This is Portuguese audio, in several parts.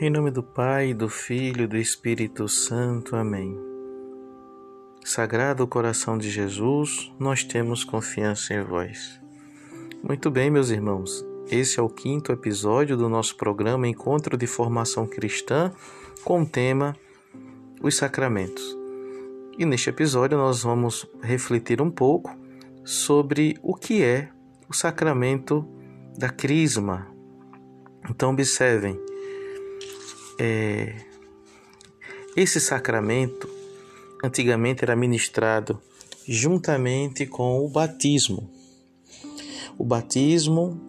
Em nome do Pai, do Filho e do Espírito Santo. Amém. Sagrado coração de Jesus, nós temos confiança em vós. Muito bem, meus irmãos, esse é o quinto episódio do nosso programa Encontro de Formação Cristã com o tema Os Sacramentos. E neste episódio nós vamos refletir um pouco sobre o que é o sacramento da Crisma. Então, observem é, esse sacramento antigamente era ministrado juntamente com o batismo. O batismo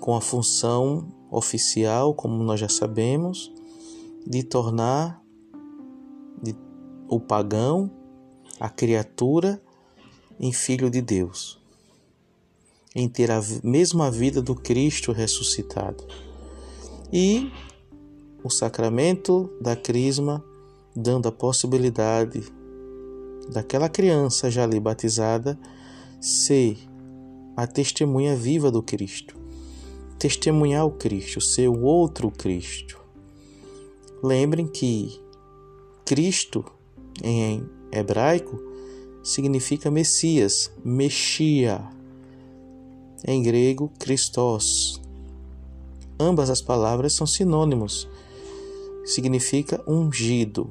com a função oficial, como nós já sabemos, de tornar o pagão, a criatura, em filho de Deus, em ter a mesma vida do Cristo ressuscitado. E o sacramento da crisma, dando a possibilidade daquela criança já ali batizada ser a testemunha viva do Cristo, testemunhar o Cristo, ser o outro Cristo. Lembrem que Cristo em hebraico significa Messias, Mexia. Em grego, Christos. Ambas as palavras são sinônimos significa ungido.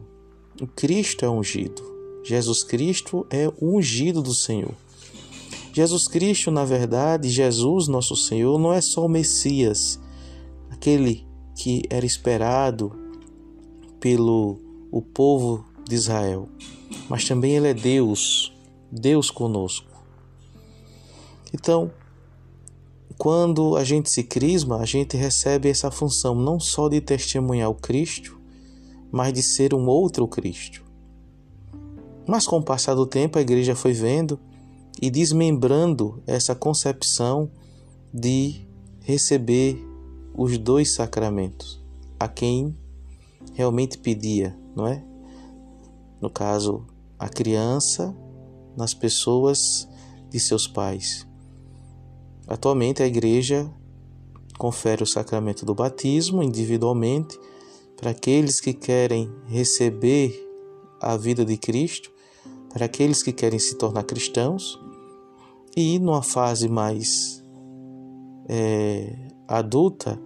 O Cristo é ungido. Jesus Cristo é ungido do Senhor. Jesus Cristo, na verdade, Jesus, nosso Senhor, não é só o Messias, aquele que era esperado pelo o povo de Israel, mas também ele é Deus, Deus conosco. Então, quando a gente se crisma, a gente recebe essa função não só de testemunhar o Cristo, mas de ser um outro Cristo. Mas com o passar do tempo, a igreja foi vendo e desmembrando essa concepção de receber os dois sacramentos a quem realmente pedia, não é? No caso, a criança nas pessoas de seus pais. Atualmente, a Igreja confere o sacramento do batismo individualmente para aqueles que querem receber a vida de Cristo, para aqueles que querem se tornar cristãos, e numa fase mais é, adulta,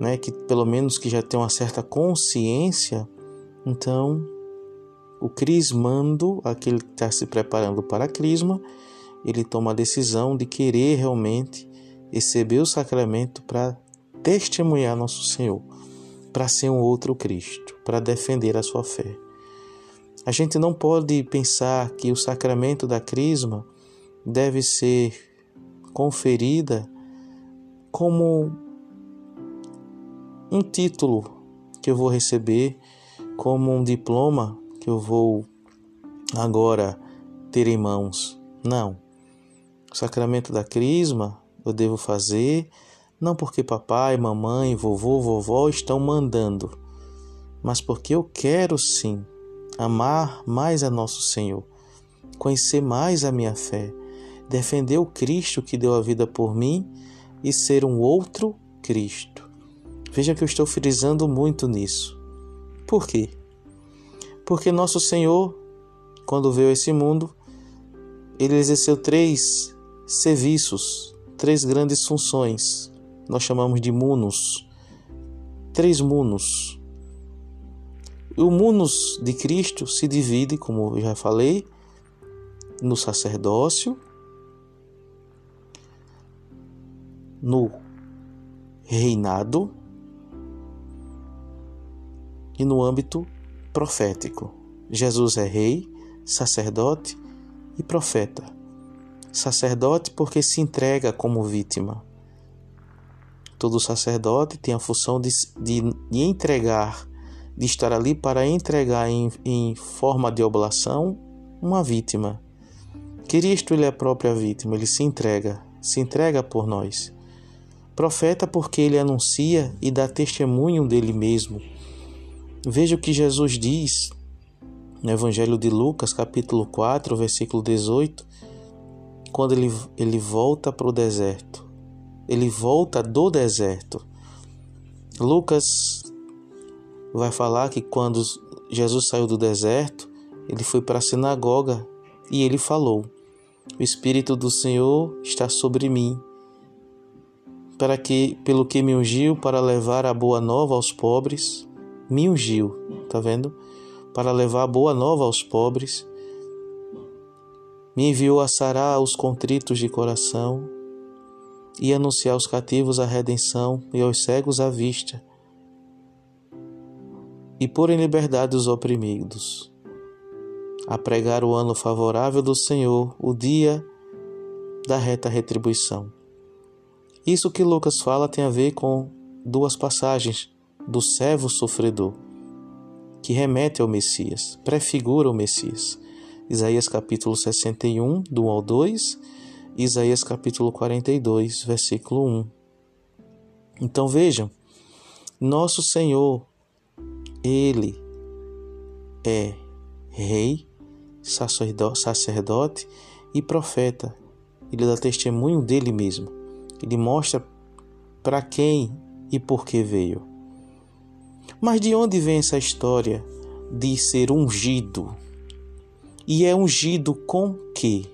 né, que pelo menos que já tem uma certa consciência, então o crismando, aquele que está se preparando para a crisma, ele toma a decisão de querer realmente receber o sacramento para testemunhar nosso Senhor, para ser um outro Cristo, para defender a sua fé. A gente não pode pensar que o sacramento da crisma deve ser conferida como um título que eu vou receber, como um diploma que eu vou agora ter em mãos. Não. O sacramento da crisma eu devo fazer não porque papai, mamãe, vovô, vovó estão mandando, mas porque eu quero sim amar mais a nosso Senhor, conhecer mais a minha fé, defender o Cristo que deu a vida por mim e ser um outro Cristo. Veja que eu estou frisando muito nisso. Por quê? Porque nosso Senhor, quando veio a esse mundo, ele exerceu três serviços, três grandes funções. Nós chamamos de munus. Três munus. O munus de Cristo se divide, como eu já falei, no sacerdócio, no reinado e no âmbito profético. Jesus é rei, sacerdote e profeta sacerdote porque se entrega como vítima. Todo sacerdote tem a função de, de, de entregar, de estar ali para entregar em, em forma de oblação uma vítima. Cristo ele é a própria vítima, ele se entrega, se entrega por nós. Profeta porque ele anuncia e dá testemunho dele mesmo. Veja o que Jesus diz no Evangelho de Lucas, capítulo 4, versículo 18 quando ele, ele volta para o deserto. Ele volta do deserto. Lucas vai falar que quando Jesus saiu do deserto, ele foi para a sinagoga e ele falou: O Espírito do Senhor está sobre mim, para que, pelo que me ungiu para levar a boa nova aos pobres, me ungiu, tá vendo? Para levar a boa nova aos pobres, me enviou a sarar os contritos de coração e anunciar aos cativos a redenção e aos cegos a vista, e pôr em liberdade os oprimidos, a pregar o ano favorável do Senhor, o dia da reta retribuição. Isso que Lucas fala tem a ver com duas passagens do servo sofredor, que remete ao Messias, prefigura o Messias. Isaías capítulo 61, do 1 ao 2, Isaías capítulo 42, versículo 1. Então vejam, nosso Senhor, Ele é rei, sacerdote e profeta. Ele dá testemunho dele mesmo. Ele mostra para quem e por que veio. Mas de onde vem essa história de ser ungido? E é ungido com quê?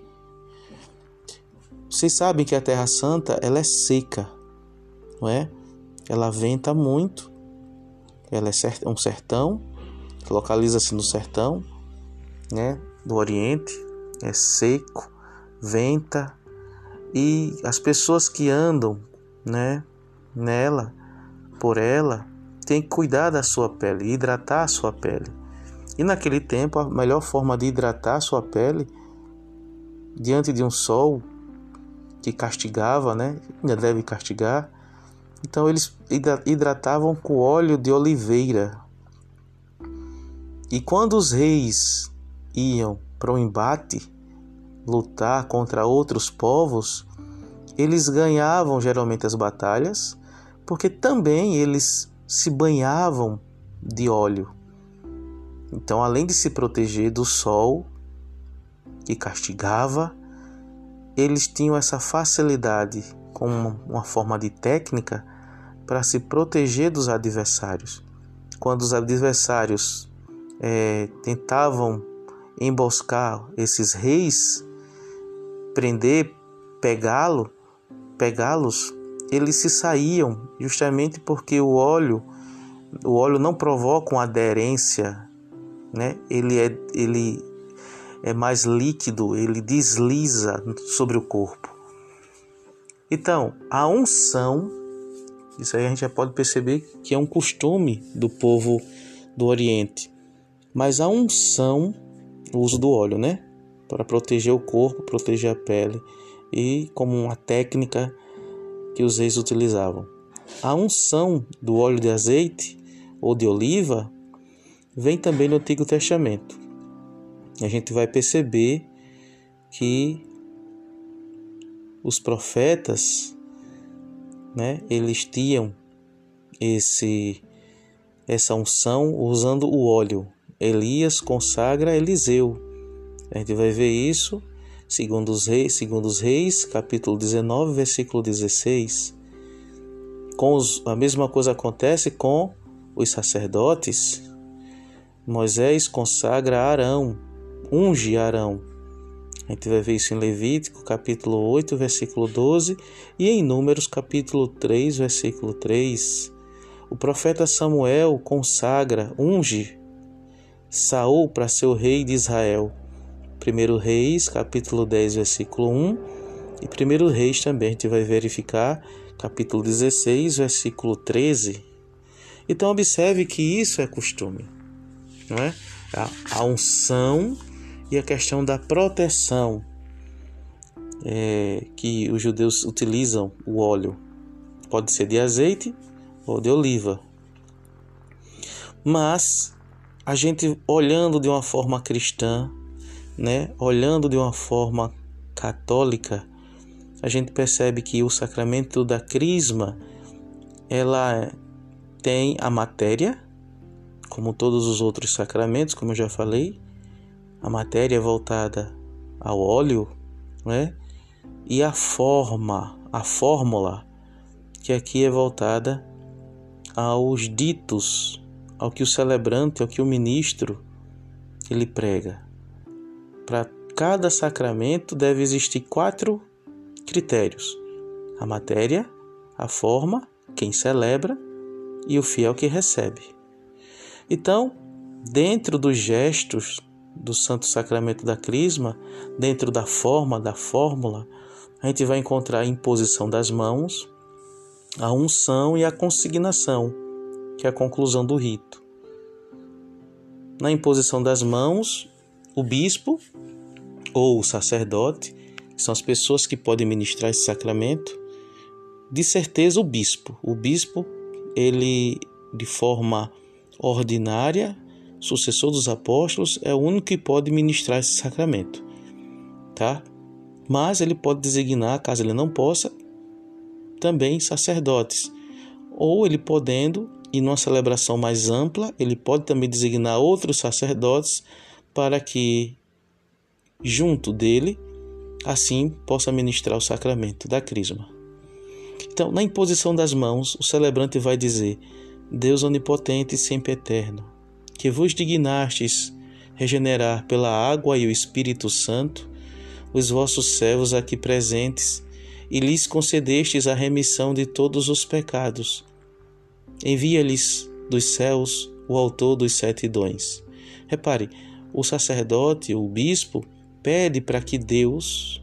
Vocês sabem que a Terra Santa ela é seca, não é? Ela venta muito, ela é um sertão, localiza-se no sertão, né? Do Oriente, é seco, venta, e as pessoas que andam, né, nela, por ela, têm que cuidar da sua pele, hidratar a sua pele. E naquele tempo, a melhor forma de hidratar sua pele diante de um sol que castigava, né, ainda deve castigar. Então eles hidratavam com óleo de oliveira. E quando os reis iam para o embate, lutar contra outros povos, eles ganhavam geralmente as batalhas, porque também eles se banhavam de óleo. Então, além de se proteger do sol que castigava, eles tinham essa facilidade como uma forma de técnica para se proteger dos adversários. Quando os adversários é, tentavam emboscar esses reis, prender, pegá-lo, pegá-los, eles se saíam justamente porque o óleo, o óleo não provoca uma aderência, né? Ele é, ele é mais líquido, ele desliza sobre o corpo. Então, a unção, isso aí a gente já pode perceber que é um costume do povo do Oriente. Mas a unção, o uso do óleo, né? para proteger o corpo, proteger a pele e como uma técnica que os reis utilizavam. A unção do óleo de azeite ou de oliva vem também no Antigo Testamento. A gente vai perceber que os profetas, né, eles tinham esse essa unção usando o óleo. Elias consagra Eliseu a gente vai ver isso segundo os reis, segundo os reis, capítulo 19, versículo 16. Com os, a mesma coisa acontece com os sacerdotes. Moisés consagra Arão, unge Arão. A gente vai ver isso em Levítico, capítulo 8, versículo 12, e em Números, capítulo 3, versículo 3. O profeta Samuel consagra, unge Saul para ser o rei de Israel. 1 Reis, capítulo 10, versículo 1, e 1 Reis também a gente vai verificar, capítulo 16, versículo 13. Então observe que isso é costume, não é? A, unção e a questão da proteção é, que os judeus utilizam o óleo. Pode ser de azeite ou de oliva. Mas a gente olhando de uma forma cristã, né, olhando de uma forma católica, a gente percebe que o sacramento da crisma ela tem a matéria, como todos os outros sacramentos, como eu já falei, a matéria é voltada ao óleo, né? E a forma, a fórmula, que aqui é voltada aos ditos, ao que o celebrante, ao que o ministro ele prega. Para cada sacramento deve existir quatro critérios: a matéria, a forma, quem celebra e o fiel que recebe. Então, dentro dos gestos do Santo Sacramento da Crisma, dentro da forma, da fórmula, a gente vai encontrar a imposição das mãos, a unção e a consignação, que é a conclusão do rito. Na imposição das mãos, o bispo ou o sacerdote, que são as pessoas que podem ministrar esse sacramento, de certeza o bispo. O bispo, ele de forma ordinária, sucessor dos apóstolos, é o único que pode ministrar esse sacramento, tá? Mas ele pode designar, caso ele não possa, também sacerdotes, ou ele podendo, e numa celebração mais ampla, ele pode também designar outros sacerdotes para que junto dele assim possa ministrar o sacramento da crisma. Então, na imposição das mãos, o celebrante vai dizer: Deus onipotente e sempre eterno, que vos dignastes regenerar pela água e o Espírito Santo os vossos servos aqui presentes e lhes concedestes a remissão de todos os pecados. Envia-lhes dos céus o autor dos sete dons. Repare, o sacerdote, o bispo, pede para que Deus,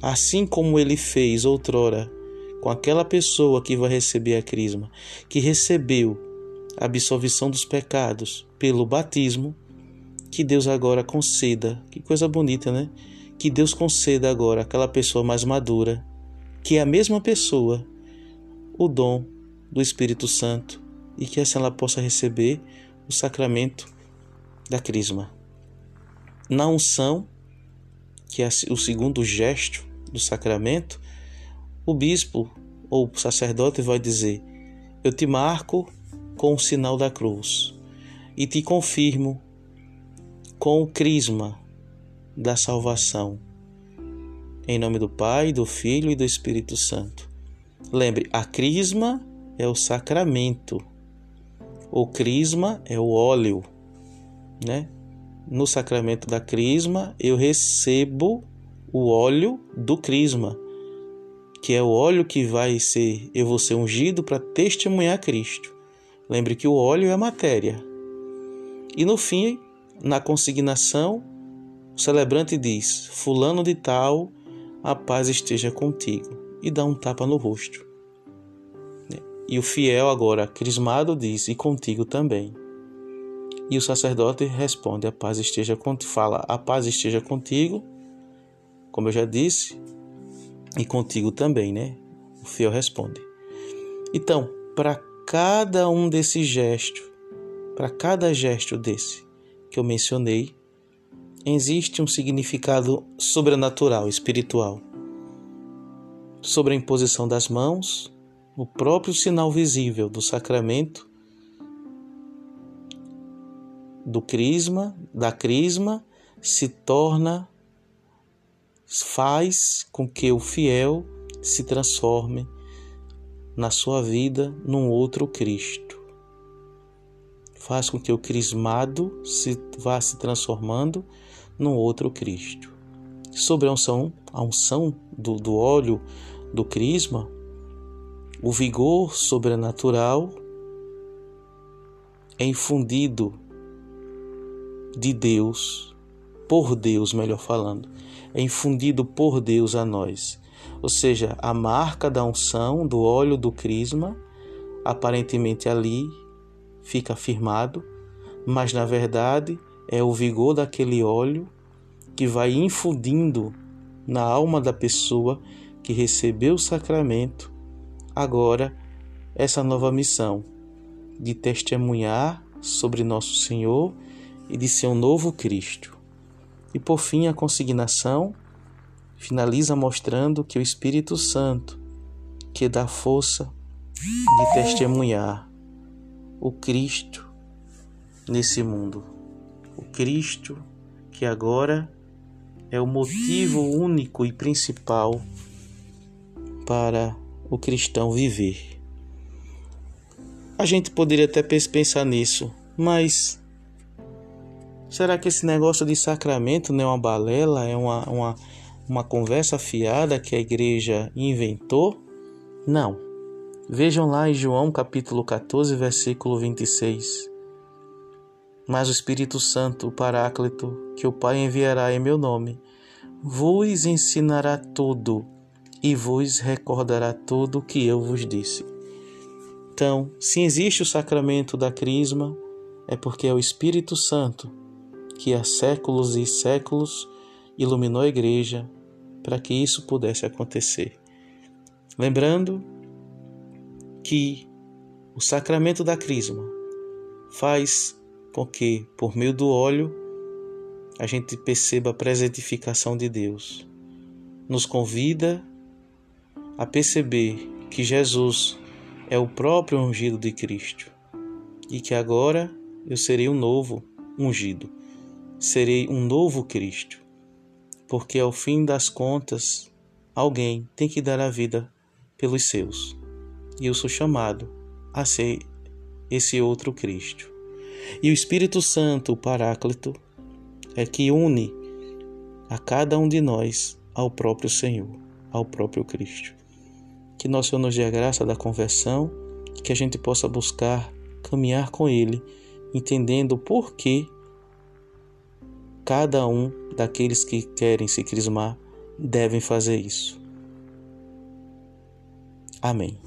assim como ele fez outrora com aquela pessoa que vai receber a crisma, que recebeu a absolvição dos pecados pelo batismo, que Deus agora conceda, que coisa bonita, né? Que Deus conceda agora àquela pessoa mais madura, que é a mesma pessoa, o dom do Espírito Santo e que assim ela possa receber o sacramento da crisma. Na unção, que é o segundo gesto do sacramento, o bispo ou o sacerdote vai dizer: Eu te marco com o sinal da cruz e te confirmo com o crisma da salvação. Em nome do Pai, do Filho e do Espírito Santo. Lembre, a crisma é o sacramento. O crisma é o óleo, né? No sacramento da crisma, eu recebo o óleo do crisma que é o óleo que vai ser, eu vou ser ungido para testemunhar Cristo. Lembre que o óleo é a matéria. E no fim, na consignação, o celebrante diz: Fulano de Tal, a paz esteja contigo, e dá um tapa no rosto. E o fiel, agora crismado, diz: E contigo também. E o sacerdote responde: A paz esteja contigo. Fala: A paz esteja contigo. Como eu já disse, e contigo também, né? O fiel responde. Então, para cada um desses gestos, para cada gesto desse que eu mencionei, existe um significado sobrenatural, espiritual. Sobre a imposição das mãos, o próprio sinal visível do sacramento, do crisma, da crisma, se torna faz com que o fiel se transforme na sua vida num outro Cristo. Faz com que o crismado se vá se transformando num outro Cristo. Sobre a unção, a unção do, do óleo do crisma, o vigor sobrenatural é infundido de Deus, por Deus, melhor falando, é infundido por Deus a nós. Ou seja, a marca da unção, do óleo do crisma, aparentemente ali fica firmado, mas na verdade é o vigor daquele óleo que vai infundindo na alma da pessoa que recebeu o sacramento agora essa nova missão de testemunhar sobre nosso Senhor e de ser um novo Cristo. E por fim, a consignação finaliza mostrando que o Espírito Santo, que dá força de testemunhar o Cristo nesse mundo. O Cristo que agora é o motivo único e principal para o cristão viver. A gente poderia até pensar nisso, Mas será que esse negócio de sacramento não é uma balela, é uma, uma, uma conversa fiada que a igreja inventou? Não. Vejam lá em João capítulo 14, versículo 26. Mas o Espírito Santo, o Paráclito, que o Pai enviará em meu nome, vos ensinará tudo e vos recordará tudo o que eu vos disse. Então, se existe o sacramento da Crisma, é porque é o Espírito Santo que há séculos e séculos iluminou a igreja para que isso pudesse acontecer. Lembrando que o sacramento da Crisma faz com que, por meio do óleo, a gente perceba a presentificação de Deus. Nos convida a perceber que Jesus é o próprio ungido de Cristo e que agora eu serei um novo ungido, serei um novo Cristo, porque ao fim das contas alguém tem que dar a vida pelos seus e eu sou chamado a ser esse outro Cristo. E o Espírito Santo, o Paráclito, é que une a cada um de nós ao próprio Senhor, ao próprio Cristo. Que nosso Senhor nos dê a graça da conversão, que a gente possa buscar caminhar com Ele, entendendo o porquê cada um daqueles que querem se crismar devem fazer isso. Amém.